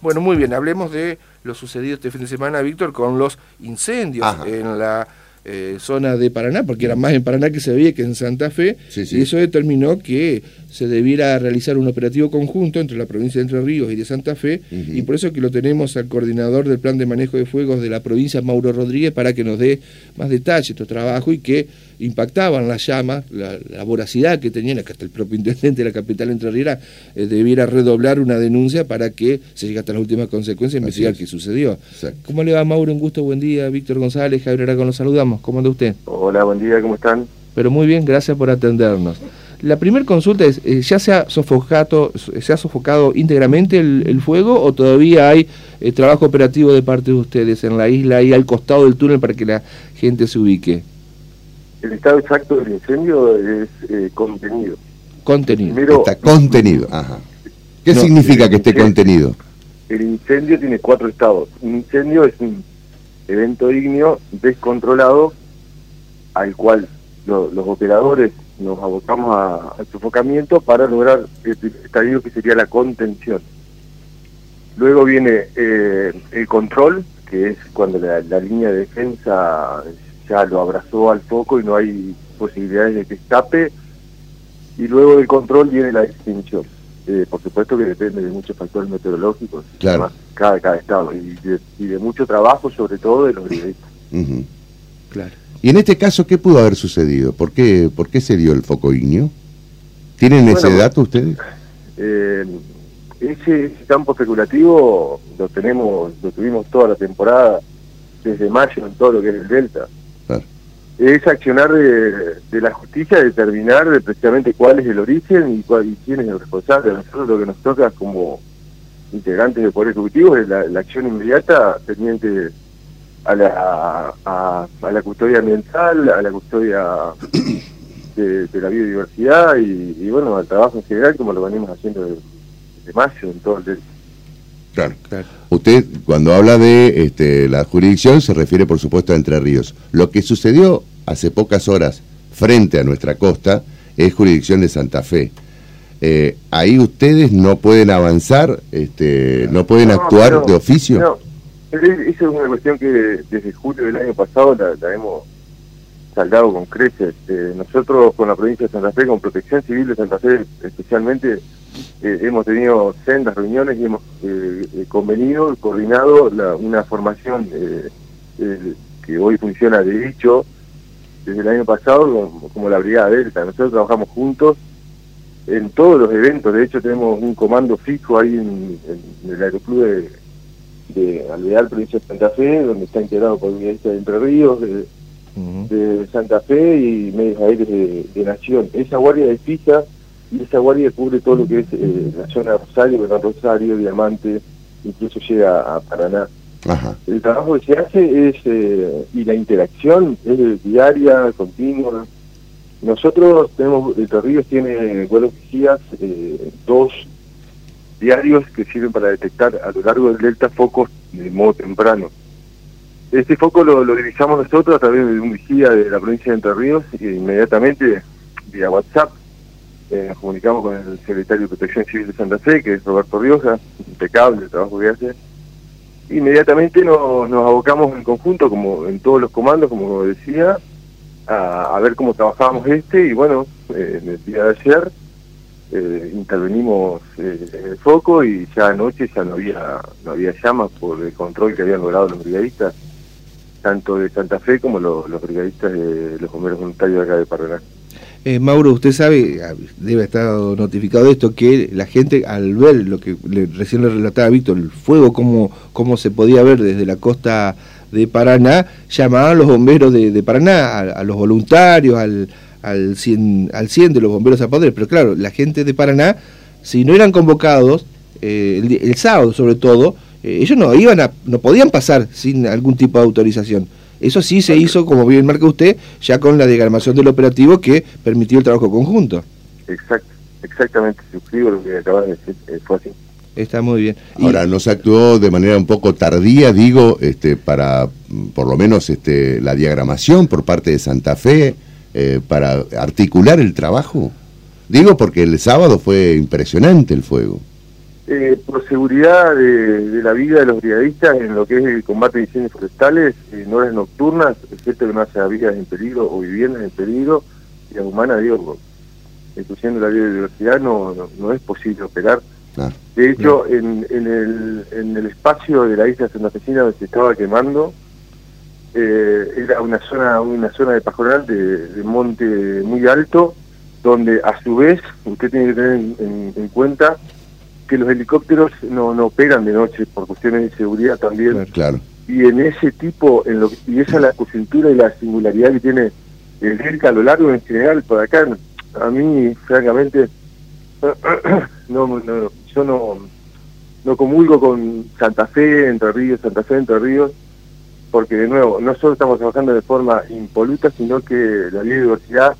Bueno, muy bien, hablemos de lo sucedido este fin de semana, Víctor, con los incendios en la eh, zona de Paraná, porque era más en Paraná que se veía que en Santa Fe, y eso determinó que se debiera realizar un operativo conjunto entre la provincia de Entre Ríos y de Santa Fe, y por eso que lo tenemos al coordinador del plan de manejo de fuegos de la provincia, Mauro Rodríguez, para que nos dé más detalles de este trabajo y que impactaban las llamas, la, voracidad que tenían, que hasta el propio intendente de la capital entrerriera eh, debiera redoblar una denuncia para que se llegue hasta las últimas consecuencias e investigar qué sucedió. ¿Cómo le va Mauro? Un gusto, buen día. Víctor González, Javier Aragón, los saludamos. ¿Cómo anda usted? Hola, buen día, ¿cómo están? Pero muy bien, gracias por atendernos. La primera consulta es, eh, ¿ya se ha sofocado, se ha sofocado íntegramente el, fuego o todavía hay eh, trabajo operativo de parte de ustedes en la isla y al costado del túnel para que la gente se ubique? El estado exacto del incendio es eh, contenido. Contenido. Está contenido, ajá. ¿Qué significa que esté contenido? El incendio tiene cuatro estados. Un incendio es un evento ígneo descontrolado al cual los operadores nos abocamos al sofocamiento para lograr este estadio que sería la contención. Luego viene eh, el control, que es cuando la, la línea de defensa ya lo abrazó al foco y no hay posibilidades de que escape. Y luego del control viene la extinción. Eh, por supuesto que depende de muchos factores meteorológicos, claro. cada, cada estado, y de, mucho trabajo, sobre todo de los brigadistas. Claro. Y en este caso, ¿qué pudo haber sucedido? ¿Por qué, por qué se dio el foco ignio? ¿Tienen ese dato ustedes? Eh, ese campo especulativo lo tenemos, lo tuvimos toda la temporada, desde mayo en todo lo que es el Delta es accionar de, la justicia determinar precisamente cuál es el origen y, cuál, y quién es el responsable. nosotros lo que nos toca como integrantes del Poder Ejecutivo es la, acción inmediata pendiente a la, a, la custodia ambiental, a la custodia de, la biodiversidad y, bueno, al trabajo en general como lo venimos haciendo desde, mayo en todo el... Claro. claro. Usted cuando habla de este, la jurisdicción se refiere por supuesto a Entre Ríos. Lo que sucedió hace pocas horas frente a nuestra costa es jurisdicción de Santa Fe. Eh, ahí ustedes no pueden avanzar, este, no pueden actuar de oficio. No, esa es una cuestión que desde julio del año pasado la, hemos saldado con creces. Eh, nosotros con la provincia de Santa Fe, con Protección Civil de Santa Fe especialmente, eh, hemos tenido sendas reuniones y hemos convenido, coordinado una formación que hoy funciona de hecho desde el año pasado como, la Brigada Delta. Nosotros trabajamos juntos en todos los eventos. De hecho, tenemos un comando fijo ahí en, el aeroclub de, de Alvear, provincia de Santa Fe, donde está integrado por brigadistas de Entre Ríos, de, Santa Fe y medios aéreos de, Nación. Esa guardia de fija y esa guardia cubre todo lo que es eh, la zona de Rosario, Gran Rosario, Diamante, incluso llega a Paraná. El trabajo que se hace es, eh, y la interacción es diaria, continua. Nosotros tenemos, el Ríos tiene, vuelos vigías, eh, dos diarios que sirven para detectar a lo largo del delta focos de modo temprano. Este foco lo, lo divisamos nosotros a través de un vigía de la provincia de Entre Ríos y inmediatamente vía WhatsApp eh, nos comunicamos con el secretario de Protección Civil de Santa Fe, que es Roberto Rioja, impecable el trabajo que hace inmediatamente nos, nos abocamos en conjunto, como en todos los comandos, como decía, a, ver cómo trabajábamos este y bueno, eh, en el día de ayer eh, intervenimos eh, en el foco y ya anoche ya no había, no había llamas por el control que habían logrado los brigadistas, tanto de Santa Fe como los, los brigadistas de los bomberos voluntarios de acá de Paraná. Eh, Mauro, usted sabe, ah, debe estar notificado de esto, que la gente al ver lo que recién le relataba Víctor, el fuego, cómo, cómo se podía ver desde la costa de Paraná, llamaban a los bomberos de, Paraná, a, los voluntarios, al, al, 100, al 100 de los bomberos poder. Pero claro, la gente de Paraná, si no eran convocados, eh, el, sábado sobre todo, eh, ellos no, iban a, no podían pasar sin algún tipo de autorización. Eso sí se hizo, como bien marca usted, ya con la diagramación del operativo que permitió el trabajo conjunto. Exacto, exactamente, suscribo lo que acabas de decir, eh, fue así. Está muy bien. Ahora, ¿no se actuó de manera un poco tardía, digo, este, para por lo menos este, la diagramación por parte de Santa Fe, eh, para articular el trabajo? Digo porque el sábado fue impresionante el fuego. Eh, por seguridad de, la vida de los brigadistas en lo que es el combate de incendios forestales, en horas nocturnas, es cierto que no hace vidas en peligro o viviendas en peligro, y la humana, digo, incluyendo la biodiversidad, no, no, es posible operar. de hecho, en, en, el, en el espacio de la isla santafesina donde se estaba quemando, eh, era una zona una zona de pajonal de, monte muy alto, donde a su vez usted tiene que tener en cuenta que los helicópteros no, no operan de noche por cuestiones de seguridad también. Claro. Y en ese tipo, en lo, y esa es la coyuntura y la singularidad que tiene el cerca a lo largo en general por acá, a mí francamente no, no yo no no comulgo con Santa Fe, Entre Ríos, Santa Fe, Entre Ríos, porque de nuevo, no solo estamos trabajando de forma impoluta, sino que la biodiversidad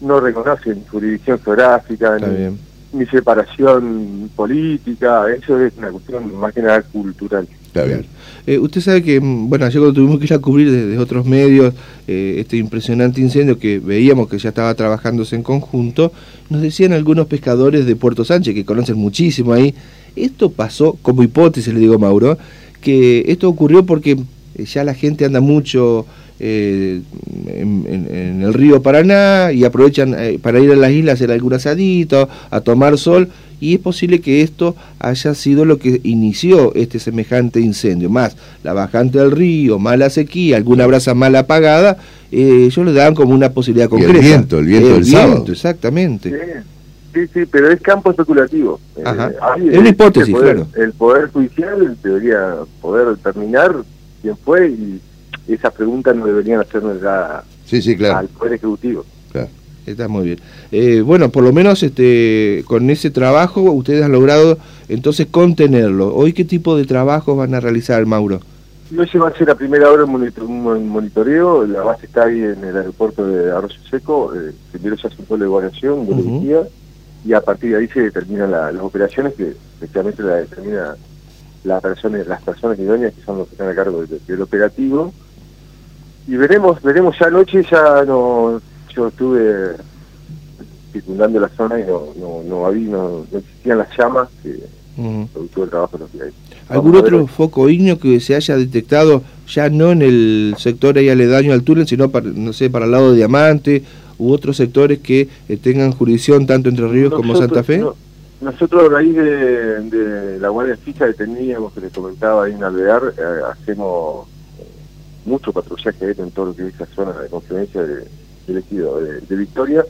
no reconoce ni jurisdicción geográfica, ni, mi separación política, eso es una cuestión más que nada cultural. Está bien. Eh, usted sabe que, mm, bueno, ayer cuando tuvimos que ir a cubrir desde otros medios eh, este impresionante incendio que veíamos que ya estaba trabajándose en conjunto, nos decían algunos pescadores de Puerto Sánchez, que conocen muchísimo ahí, esto pasó, como hipótesis le digo Mauro, que esto ocurrió porque eh, ya la gente anda mucho eh, en, el río Paraná y aprovechan eh, para ir a las islas a hacer algún asadito, a tomar sol, y es posible que esto haya sido lo que inició este semejante incendio, más la bajante del río, mala sequía, alguna brasa mal apagada, eh, ellos le dan como una posibilidad concreta. el viento, el viento del sábado. Exactamente. Sí. Sí, pero es campo especulativo. Eh, es una hipótesis, claro. El Poder Judicial debería poder determinar quién fue y esas preguntas no deberían hacernos ya sí, sí, claro. al Poder Ejecutivo. Claro. Está muy bien. Eh, bueno, por lo menos este, con ese trabajo ustedes han logrado entonces contenerlo. ¿Hoy qué tipo de trabajos van a realizar, Mauro? No se va a hacer a primera hora un monitoreo, la base está ahí en el aeropuerto de Arroyo Seco, eh, primero se hace un pueblo de evaluación, de y a partir de ahí se determinan las operaciones que efectivamente la determina las personas, las personas idóneas que son los que están a cargo del operativo y veremos, veremos ya anoche, ya no, yo estuve circundando la zona y no, no, no, había, no, existían las llamas que producto del trabajo de los días. ¿Algún otro foco ignio que se haya detectado ya no en el sector ahí aledaño al túnel, sino para, no sé, para el lado de Diamante u otros sectores que eh, tengan jurisdicción tanto entre Ríos como Santa Fe? nosotros a raíz de, la Guardia Fija que teníamos, que les comentaba ahí en Alvear, eh, hacemos mucho patrullaje en todo lo que es esa zona de confluencia de, de, de, Victoria.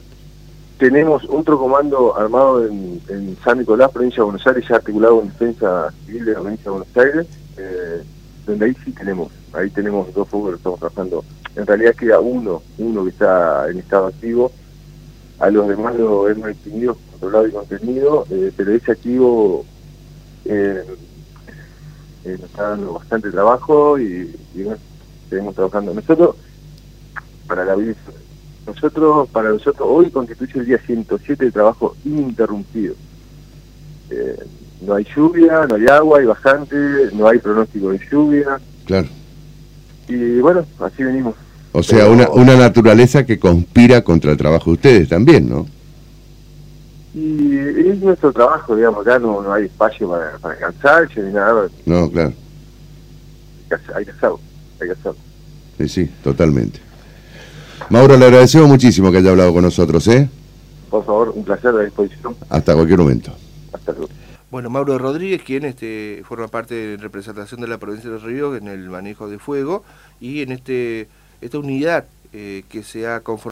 Tenemos otro comando armado en, San Nicolás, provincia de Buenos Aires, ya articulado en defensa civil de la provincia de Buenos Aires, eh, donde ahí sí tenemos, ahí tenemos dos fuegos que estamos trabajando. En realidad queda uno, uno que está en estado activo, a los demás lo hemos extinguido, controlado y contenido, eh, pero ese activo eh, nos está dando bastante trabajo y, seguimos trabajando. Nosotros, para la vida, nosotros, para nosotros, hoy constituye el día 107 de trabajo ininterrumpido. Eh, no hay lluvia, no hay agua, hay bajante, no hay pronóstico de lluvia. Claro. Y bueno, así venimos. O sea, una, una naturaleza que conspira contra el trabajo de ustedes también, ¿no? Y es nuestro trabajo, digamos, acá no, no hay espacio para, para cansarse ni nada. No, claro. Hay que hacerlo. Sí, sí, totalmente. Mauro, le agradecemos muchísimo que haya hablado con nosotros, ¿eh? Por favor, un placer a disposición. Hasta cualquier momento. Hasta luego. Bueno, Mauro Rodríguez, quien este, forma parte de representación de la provincia de Los Ríos en el manejo de fuego y en este esta unidad eh, que se ha conformado